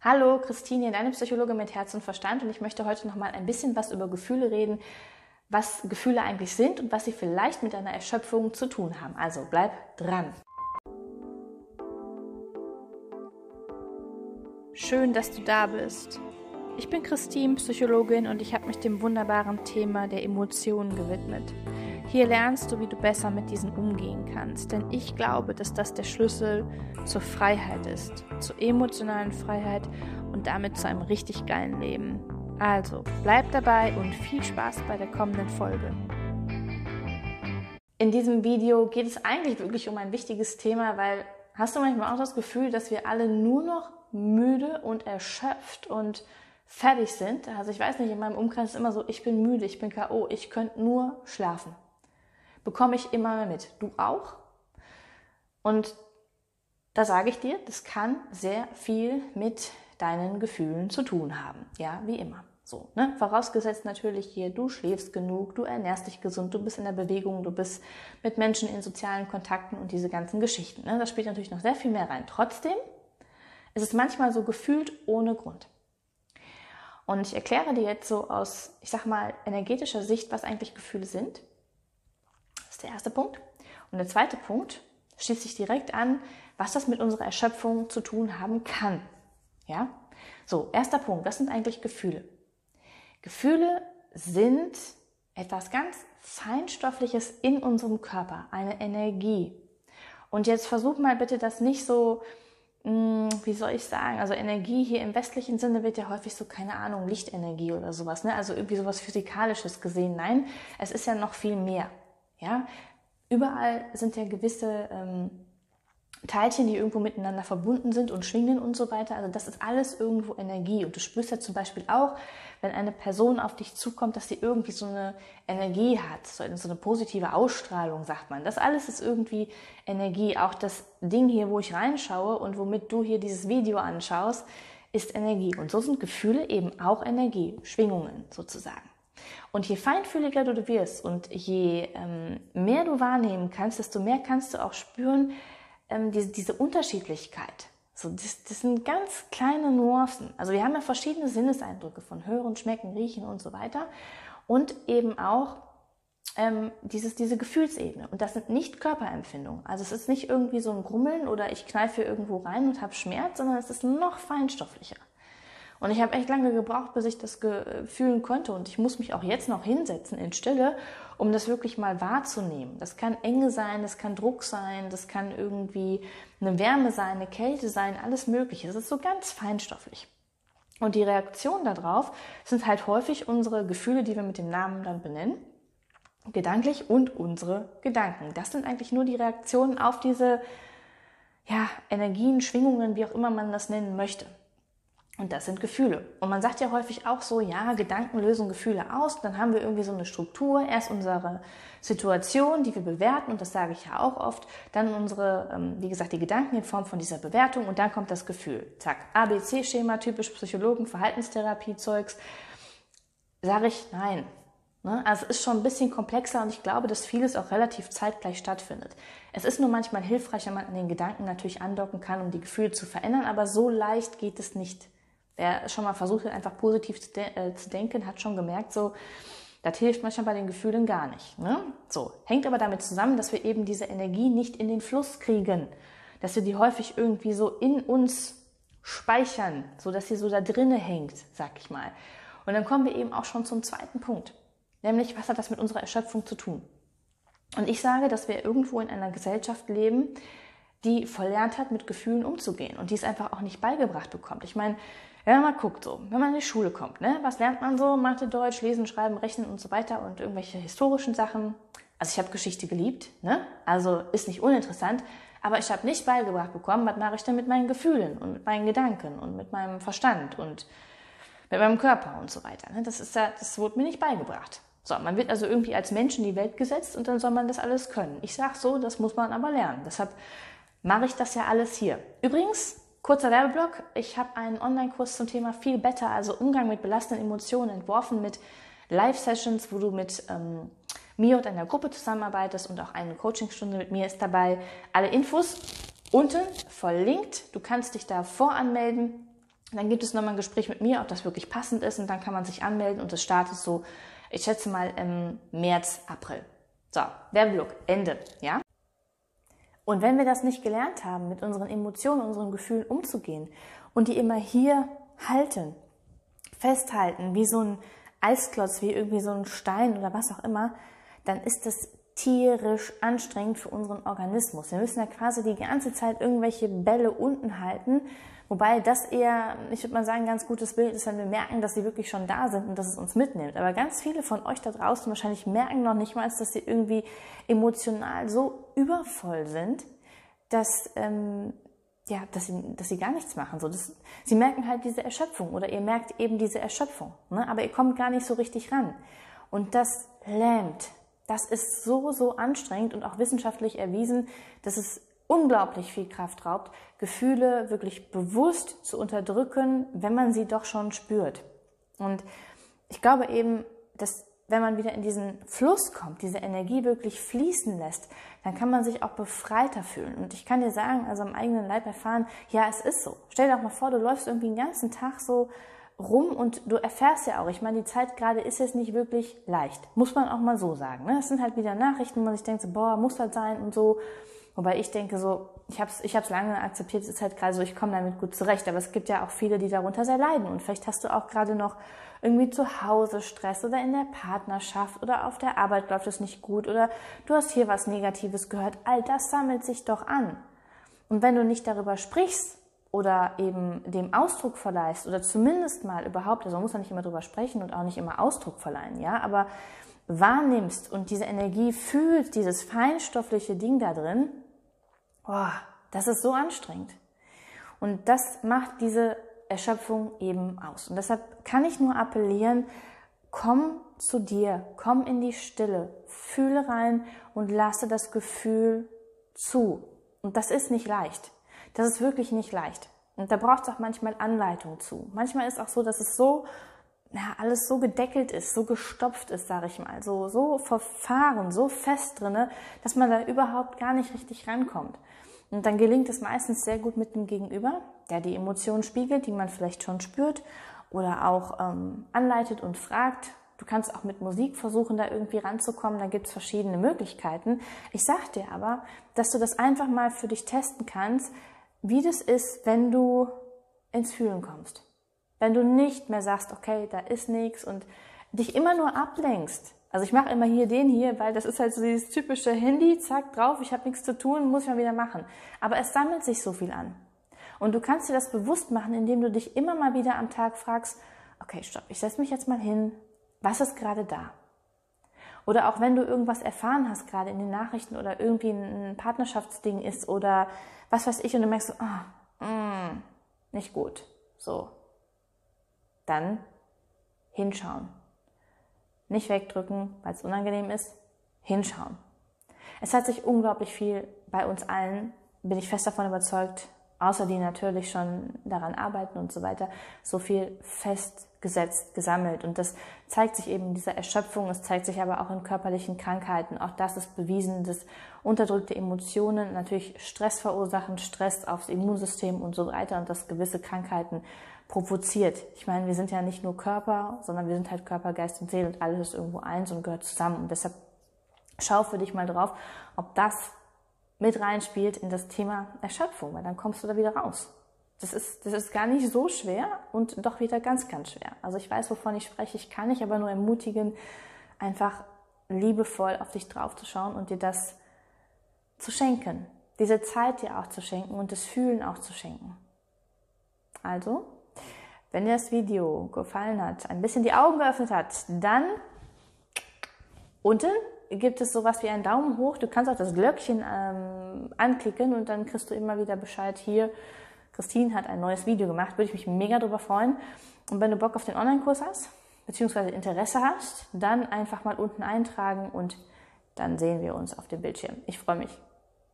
Hallo, Christine, deine Psychologe mit Herz und Verstand und ich möchte heute noch mal ein bisschen was über Gefühle reden, was Gefühle eigentlich sind und was sie vielleicht mit einer Erschöpfung zu tun haben. Also bleib dran. Schön, dass du da bist. Ich bin Christine, Psychologin und ich habe mich dem wunderbaren Thema der Emotionen gewidmet. Hier lernst du, wie du besser mit diesen umgehen kannst, denn ich glaube, dass das der Schlüssel zur Freiheit ist, zur emotionalen Freiheit und damit zu einem richtig geilen Leben. Also, bleib dabei und viel Spaß bei der kommenden Folge. In diesem Video geht es eigentlich wirklich um ein wichtiges Thema, weil hast du manchmal auch das Gefühl, dass wir alle nur noch müde und erschöpft und fertig sind. Also ich weiß nicht, in meinem Umkreis ist immer so, ich bin müde, ich bin KO, ich könnte nur schlafen bekomme ich immer mehr mit. Du auch? Und da sage ich dir, das kann sehr viel mit deinen Gefühlen zu tun haben. Ja, wie immer. So, ne? Vorausgesetzt natürlich hier, du schläfst genug, du ernährst dich gesund, du bist in der Bewegung, du bist mit Menschen in sozialen Kontakten und diese ganzen Geschichten. Ne? Das spielt natürlich noch sehr viel mehr rein. Trotzdem ist es manchmal so gefühlt ohne Grund. Und ich erkläre dir jetzt so aus, ich sag mal, energetischer Sicht, was eigentlich Gefühle sind ist der erste Punkt. Und der zweite Punkt schließt sich direkt an, was das mit unserer Erschöpfung zu tun haben kann. Ja? So, erster Punkt, was sind eigentlich Gefühle? Gefühle sind etwas ganz Feinstoffliches in unserem Körper, eine Energie. Und jetzt versuch mal bitte das nicht so, hm, wie soll ich sagen, also Energie hier im westlichen Sinne wird ja häufig so, keine Ahnung, Lichtenergie oder sowas, ne? also irgendwie sowas Physikalisches gesehen. Nein, es ist ja noch viel mehr. Ja, überall sind ja gewisse ähm, Teilchen, die irgendwo miteinander verbunden sind und schwingen und so weiter. Also das ist alles irgendwo Energie. Und du spürst ja zum Beispiel auch, wenn eine Person auf dich zukommt, dass sie irgendwie so eine Energie hat, so eine positive Ausstrahlung, sagt man. Das alles ist irgendwie Energie. Auch das Ding hier, wo ich reinschaue und womit du hier dieses Video anschaust, ist Energie. Und so sind Gefühle eben auch Energie, Schwingungen sozusagen. Und je feinfühliger du wirst und je ähm, mehr du wahrnehmen kannst, desto mehr kannst du auch spüren, ähm, diese, diese Unterschiedlichkeit. So, das, das sind ganz kleine Nuancen. Also wir haben ja verschiedene Sinneseindrücke von Hören, Schmecken, Riechen und so weiter. Und eben auch ähm, dieses, diese Gefühlsebene. Und das sind nicht Körperempfindungen. Also es ist nicht irgendwie so ein Grummeln oder ich kneife irgendwo rein und habe Schmerz, sondern es ist noch feinstofflicher. Und ich habe echt lange gebraucht, bis ich das fühlen konnte. Und ich muss mich auch jetzt noch hinsetzen in Stille, um das wirklich mal wahrzunehmen. Das kann Enge sein, das kann Druck sein, das kann irgendwie eine Wärme sein, eine Kälte sein, alles Mögliche. Es ist so ganz feinstofflich. Und die Reaktion darauf sind halt häufig unsere Gefühle, die wir mit dem Namen dann benennen. Gedanklich und unsere Gedanken. Das sind eigentlich nur die Reaktionen auf diese ja, Energien, Schwingungen, wie auch immer man das nennen möchte. Und das sind Gefühle. Und man sagt ja häufig auch so, ja, Gedanken lösen Gefühle aus. Dann haben wir irgendwie so eine Struktur. Erst unsere Situation, die wir bewerten, und das sage ich ja auch oft. Dann unsere, ähm, wie gesagt, die Gedanken in Form von dieser Bewertung. Und dann kommt das Gefühl. Zack, ABC-Schema, typisch Psychologen, Verhaltenstherapie-Zeugs. Sage ich, nein. Ne? Also es ist schon ein bisschen komplexer und ich glaube, dass vieles auch relativ zeitgleich stattfindet. Es ist nur manchmal hilfreich, wenn man an den Gedanken natürlich andocken kann, um die Gefühle zu verändern, aber so leicht geht es nicht Wer schon mal versucht hat, einfach positiv zu, de äh, zu denken, hat schon gemerkt, so, das hilft manchmal bei den Gefühlen gar nicht. Ne? So, hängt aber damit zusammen, dass wir eben diese Energie nicht in den Fluss kriegen, dass wir die häufig irgendwie so in uns speichern, so dass sie so da drinne hängt, sag ich mal. Und dann kommen wir eben auch schon zum zweiten Punkt, nämlich was hat das mit unserer Erschöpfung zu tun? Und ich sage, dass wir irgendwo in einer Gesellschaft leben, die verlernt hat, mit Gefühlen umzugehen und die es einfach auch nicht beigebracht bekommt. Ich meine, wenn man mal guckt, so, wenn man in die Schule kommt, ne, was lernt man so? Mathe, Deutsch, Lesen, Schreiben, Rechnen und so weiter und irgendwelche historischen Sachen. Also ich habe Geschichte geliebt, ne? Also ist nicht uninteressant, aber ich habe nicht beigebracht bekommen, was mache ich denn mit meinen Gefühlen und mit meinen Gedanken und mit meinem Verstand und mit meinem Körper und so weiter. Ne? Das ist ja, das wurde mir nicht beigebracht. So, man wird also irgendwie als Mensch in die Welt gesetzt und dann soll man das alles können. Ich sage so, das muss man aber lernen. Deshalb mache ich das ja alles hier. Übrigens, Kurzer Werbeblock. Ich habe einen Online-Kurs zum Thema viel Better, also Umgang mit belastenden Emotionen, entworfen mit Live-Sessions, wo du mit ähm, mir und einer Gruppe zusammenarbeitest und auch eine Coachingstunde mit mir ist dabei. Alle Infos unten verlinkt. Du kannst dich da voranmelden. Dann gibt es nochmal ein Gespräch mit mir, ob das wirklich passend ist und dann kann man sich anmelden und es startet so, ich schätze mal im März, April. So, Werbeblock, Ende, ja? Und wenn wir das nicht gelernt haben, mit unseren Emotionen, unseren Gefühlen umzugehen und die immer hier halten, festhalten, wie so ein Eisklotz, wie irgendwie so ein Stein oder was auch immer, dann ist das tierisch anstrengend für unseren Organismus. Wir müssen ja quasi die ganze Zeit irgendwelche Bälle unten halten, wobei das eher, ich würde mal sagen, ein ganz gutes Bild ist, wenn wir merken, dass sie wirklich schon da sind und dass es uns mitnimmt. Aber ganz viele von euch da draußen wahrscheinlich merken noch nicht mal, dass sie irgendwie emotional so übervoll sind, dass ähm, ja, dass sie, dass sie gar nichts machen. So, das, sie merken halt diese Erschöpfung oder ihr merkt eben diese Erschöpfung, ne? aber ihr kommt gar nicht so richtig ran. Und das lähmt. Das ist so, so anstrengend und auch wissenschaftlich erwiesen, dass es unglaublich viel Kraft raubt, Gefühle wirklich bewusst zu unterdrücken, wenn man sie doch schon spürt. Und ich glaube eben, dass wenn man wieder in diesen Fluss kommt, diese Energie wirklich fließen lässt, dann kann man sich auch befreiter fühlen. Und ich kann dir sagen, also am eigenen Leib erfahren, ja, es ist so. Stell dir doch mal vor, du läufst irgendwie den ganzen Tag so rum und du erfährst ja auch, ich meine, die Zeit gerade ist jetzt nicht wirklich leicht. Muss man auch mal so sagen. Ne? Es sind halt wieder Nachrichten, wo man sich denkt, so, boah, muss das sein und so. Wobei ich denke so, ich habe es ich hab's lange akzeptiert, es ist halt gerade so, ich komme damit gut zurecht. Aber es gibt ja auch viele, die darunter sehr leiden. Und vielleicht hast du auch gerade noch irgendwie zu Hause Stress oder in der Partnerschaft oder auf der Arbeit läuft es nicht gut oder du hast hier was Negatives gehört. All das sammelt sich doch an. Und wenn du nicht darüber sprichst oder eben dem Ausdruck verleihst oder zumindest mal überhaupt, also man muss ja nicht immer darüber sprechen und auch nicht immer Ausdruck verleihen, ja, aber wahrnimmst und diese Energie fühlst, dieses feinstoffliche Ding da drin, oh, das ist so anstrengend. Und das macht diese Erschöpfung eben aus. Und deshalb kann ich nur appellieren, komm zu dir, komm in die Stille, fühle rein und lasse das Gefühl zu. Und das ist nicht leicht. Das ist wirklich nicht leicht. Und da braucht es auch manchmal Anleitung zu. Manchmal ist auch so, dass es so, ja, alles so gedeckelt ist, so gestopft ist, sage ich mal, so, so verfahren, so fest drinne, dass man da überhaupt gar nicht richtig rankommt. Und dann gelingt es meistens sehr gut mit dem Gegenüber, der die Emotionen spiegelt, die man vielleicht schon spürt oder auch ähm, anleitet und fragt. Du kannst auch mit Musik versuchen, da irgendwie ranzukommen. Da gibt es verschiedene Möglichkeiten. Ich sag dir aber, dass du das einfach mal für dich testen kannst, wie das ist, wenn du ins Fühlen kommst. Wenn du nicht mehr sagst, okay, da ist nichts und dich immer nur ablenkst also ich mache immer hier den hier, weil das ist halt so dieses typische Handy, zack, drauf, ich habe nichts zu tun, muss ich mal wieder machen. Aber es sammelt sich so viel an. Und du kannst dir das bewusst machen, indem du dich immer mal wieder am Tag fragst, okay, stopp, ich setze mich jetzt mal hin, was ist gerade da? Oder auch wenn du irgendwas erfahren hast, gerade in den Nachrichten oder irgendwie ein Partnerschaftsding ist oder was weiß ich und du merkst so, oh, mm, nicht gut, so, dann hinschauen. Nicht wegdrücken, weil es unangenehm ist, hinschauen. Es hat sich unglaublich viel bei uns allen, bin ich fest davon überzeugt, außer die natürlich schon daran arbeiten und so weiter, so viel festgesetzt, gesammelt. Und das zeigt sich eben in dieser Erschöpfung, es zeigt sich aber auch in körperlichen Krankheiten. Auch das ist bewiesen, dass unterdrückte Emotionen natürlich Stress verursachen, Stress aufs Immunsystem und so weiter und dass gewisse Krankheiten provoziert. Ich meine, wir sind ja nicht nur Körper, sondern wir sind halt Körper, Geist und Seele und alles ist irgendwo eins und gehört zusammen. Und deshalb schau für dich mal drauf, ob das mit reinspielt in das Thema Erschöpfung, weil dann kommst du da wieder raus. Das ist, das ist gar nicht so schwer und doch wieder ganz, ganz schwer. Also ich weiß, wovon ich spreche. Ich kann dich aber nur ermutigen, einfach liebevoll auf dich draufzuschauen und dir das zu schenken. Diese Zeit dir auch zu schenken und das Fühlen auch zu schenken. Also, wenn dir das Video gefallen hat, ein bisschen die Augen geöffnet hat, dann unten gibt es sowas wie einen Daumen hoch. Du kannst auch das Glöckchen ähm, anklicken und dann kriegst du immer wieder Bescheid hier. Christine hat ein neues Video gemacht, würde ich mich mega drüber freuen. Und wenn du Bock auf den Online-Kurs hast, beziehungsweise Interesse hast, dann einfach mal unten eintragen und dann sehen wir uns auf dem Bildschirm. Ich freue mich.